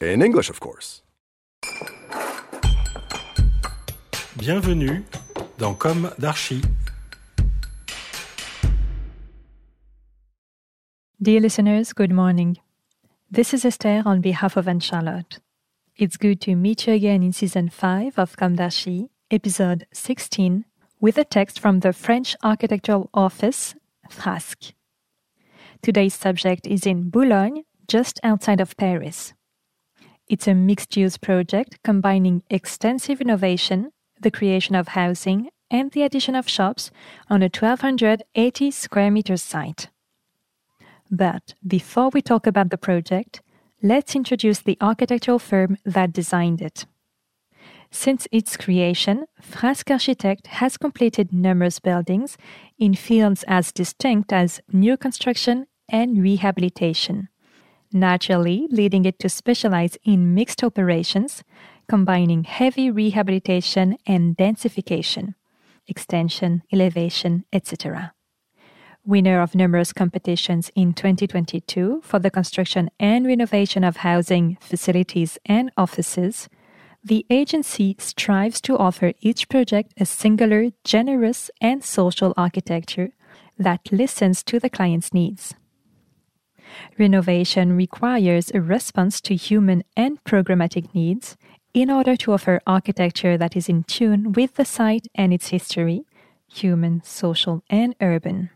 In English, of course. Bienvenue dans Comme d'Archi. Dear listeners, good morning. This is Esther on behalf of Anne Charlotte. It's good to meet you again in season 5 of Comme d'Archi, episode 16, with a text from the French Architectural Office, Frask. Today's subject is in Boulogne, just outside of Paris. It's a mixed use project combining extensive innovation, the creation of housing, and the addition of shops on a 1280 square meters site. But before we talk about the project, let's introduce the architectural firm that designed it. Since its creation, Frask Architect has completed numerous buildings in fields as distinct as new construction and rehabilitation, naturally leading it to specialize in mixed operations, combining heavy rehabilitation and densification, extension, elevation, etc winner of numerous competitions in 2022 for the construction and renovation of housing, facilities, and offices, the agency strives to offer each project a singular, generous, and social architecture that listens to the client's needs. Renovation requires a response to human and programmatic needs in order to offer architecture that is in tune with the site and its history, human, social, and urban.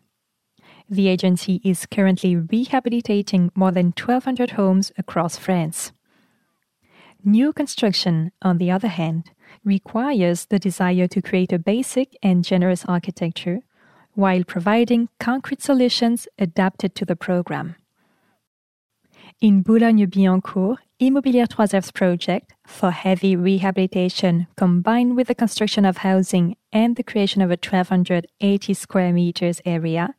The agency is currently rehabilitating more than 1,200 homes across France. New construction, on the other hand, requires the desire to create a basic and generous architecture while providing concrete solutions adapted to the program. In Boulogne-Billancourt, Immobilière 3F's project for heavy rehabilitation combined with the construction of housing and the creation of a 1280 square meters area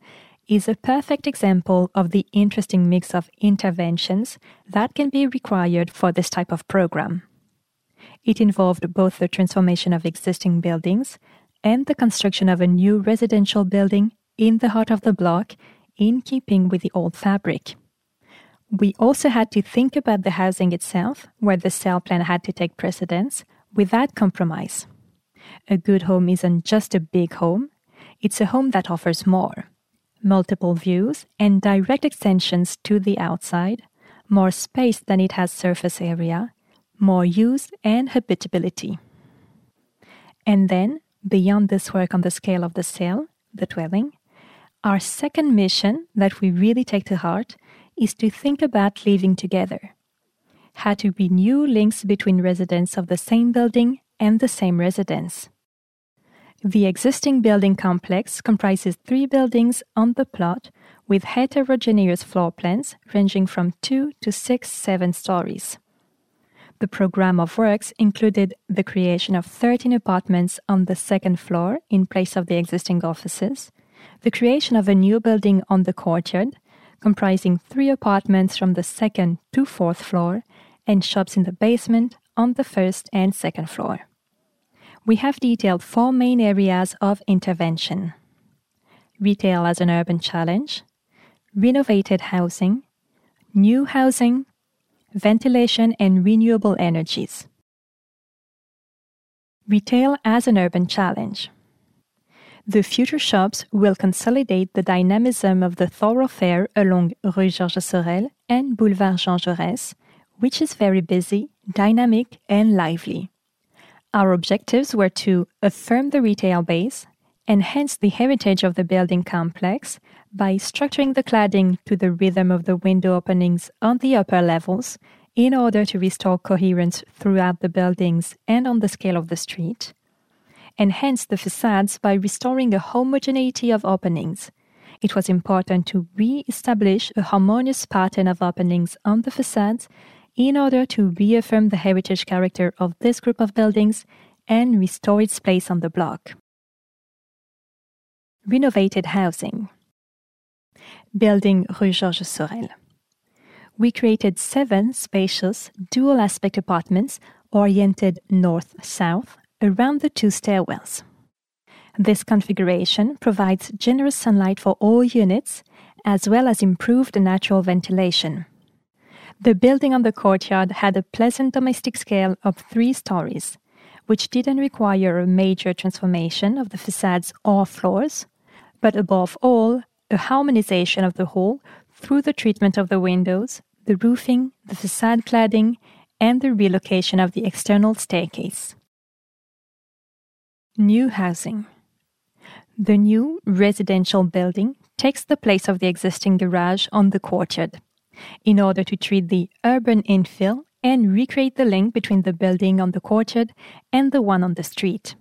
is a perfect example of the interesting mix of interventions that can be required for this type of program. It involved both the transformation of existing buildings and the construction of a new residential building in the heart of the block in keeping with the old fabric. We also had to think about the housing itself, where the cell plan had to take precedence, without compromise. A good home isn't just a big home, it's a home that offers more multiple views and direct extensions to the outside, more space than it has surface area, more use and habitability. And then, beyond this work on the scale of the cell, the dwelling, our second mission that we really take to heart is to think about living together. How to be new links between residents of the same building and the same residence. The existing building complex comprises three buildings on the plot with heterogeneous floor plans ranging from two to six, seven stories. The program of works included the creation of 13 apartments on the second floor in place of the existing offices, the creation of a new building on the courtyard, comprising three apartments from the second to fourth floor, and shops in the basement on the first and second floor we have detailed four main areas of intervention retail as an urban challenge, renovated housing, new housing, ventilation and renewable energies. Retail as an urban challenge. The future shops will consolidate the dynamism of the thoroughfare along Rue Georges Sorel and Boulevard Jean Jaurès, which is very busy, dynamic, and lively. Our objectives were to affirm the retail base, enhance the heritage of the building complex by structuring the cladding to the rhythm of the window openings on the upper levels in order to restore coherence throughout the buildings and on the scale of the street, enhance the facades by restoring a homogeneity of openings. It was important to re establish a harmonious pattern of openings on the facades in order to reaffirm the heritage character of this group of buildings and restore its place on the block. Renovated housing. Building Rue Georges Sorel. We created seven spacious dual aspect apartments oriented north south around the two stairwells. This configuration provides generous sunlight for all units as well as improved natural ventilation. The building on the courtyard had a pleasant domestic scale of three stories, which didn't require a major transformation of the facades or floors, but above all, a harmonization of the whole through the treatment of the windows, the roofing, the facade cladding, and the relocation of the external staircase. New housing. The new residential building takes the place of the existing garage on the courtyard in order to treat the urban infill and recreate the link between the building on the courtyard and the one on the street.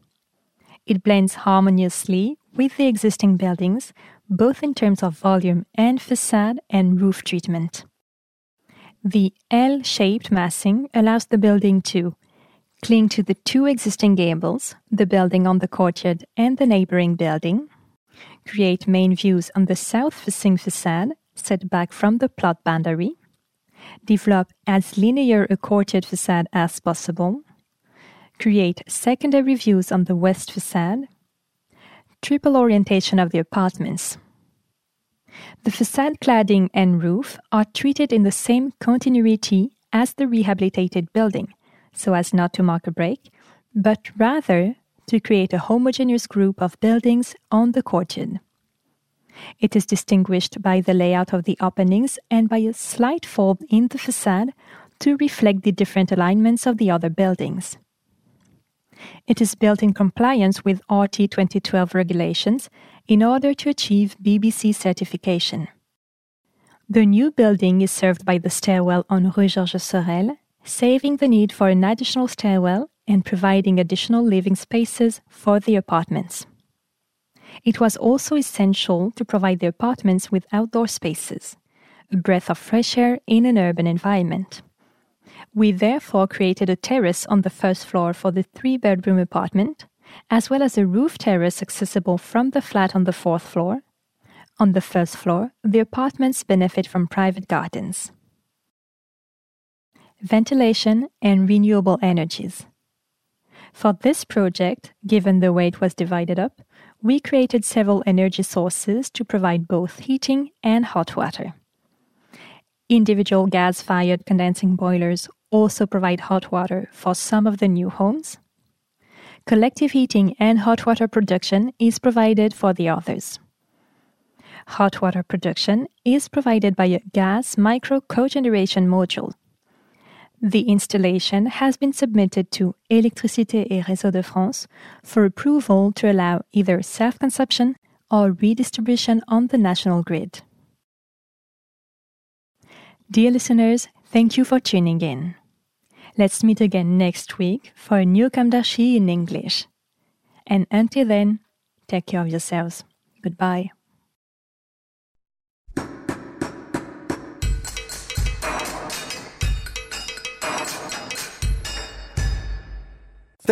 It blends harmoniously with the existing buildings, both in terms of volume and facade and roof treatment. The L shaped massing allows the building to cling to the two existing gables, the building on the courtyard and the neighboring building, create main views on the south facing facade set back from the plot boundary, develop as linear a courtyard facade as possible, create secondary views on the west facade, triple orientation of the apartments. The facade cladding and roof are treated in the same continuity as the rehabilitated building, so as not to mark a break, but rather to create a homogeneous group of buildings on the courtyard. It is distinguished by the layout of the openings and by a slight fold in the facade to reflect the different alignments of the other buildings. It is built in compliance with RT 2012 regulations in order to achieve BBC certification. The new building is served by the stairwell on Rue Georges Sorel, saving the need for an additional stairwell and providing additional living spaces for the apartments. It was also essential to provide the apartments with outdoor spaces, a breath of fresh air in an urban environment. We therefore created a terrace on the first floor for the three bedroom apartment, as well as a roof terrace accessible from the flat on the fourth floor. On the first floor, the apartments benefit from private gardens. Ventilation and renewable energies. For this project, given the way it was divided up, we created several energy sources to provide both heating and hot water. Individual gas fired condensing boilers also provide hot water for some of the new homes. Collective heating and hot water production is provided for the others. Hot water production is provided by a gas micro cogeneration module the installation has been submitted to Électricité et Réseaux de France for approval to allow either self consumption or redistribution on the national grid. Dear listeners, thank you for tuning in. Let's meet again next week for a new Comme d'Archi in English. And until then, take care of yourselves. Goodbye.